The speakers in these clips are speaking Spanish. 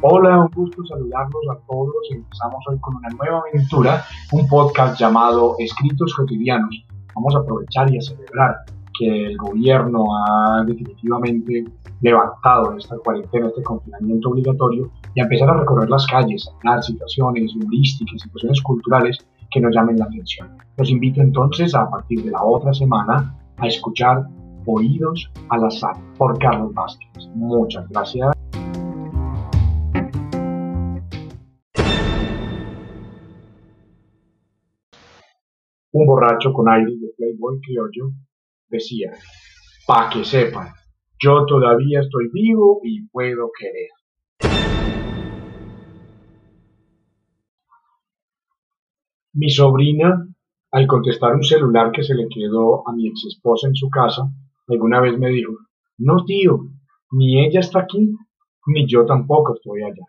Hola, un gusto saludarlos a todos. Empezamos hoy con una nueva aventura, un podcast llamado Escritos Cotidianos. Vamos a aprovechar y a celebrar que el gobierno ha definitivamente levantado esta cuarentena, este confinamiento obligatorio y a empezar a recorrer las calles, a dar situaciones humorísticas, situaciones culturales que nos llamen la atención. Los invito entonces a partir de la otra semana a escuchar Oídos al azar por Carlos Vázquez. Muchas gracias. Un borracho con aire de playboy criollo decía, pa' que sepan, yo todavía estoy vivo y puedo querer. Mi sobrina, al contestar un celular que se le quedó a mi ex esposa en su casa, alguna vez me dijo, no tío, ni ella está aquí, ni yo tampoco estoy allá.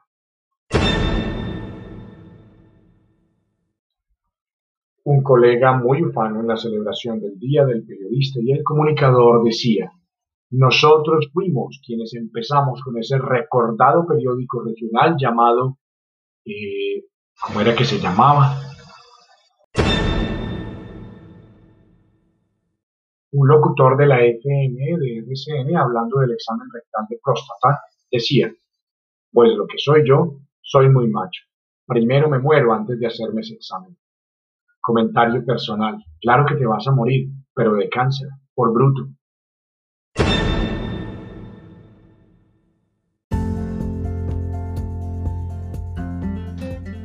Un colega muy ufano en la celebración del Día del Periodista y el Comunicador decía, nosotros fuimos quienes empezamos con ese recordado periódico regional llamado, eh, ¿cómo era que se llamaba? Un locutor de la FN de RCN hablando del examen rectal de próstata decía, pues lo que soy yo, soy muy macho. Primero me muero antes de hacerme ese examen. Comentario personal. Claro que te vas a morir, pero de cáncer, por bruto.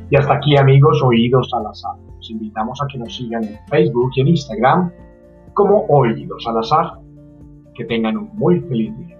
Y hasta aquí amigos, oídos al azar. Los invitamos a que nos sigan en Facebook y en Instagram como Oídos al azar. Que tengan un muy feliz día.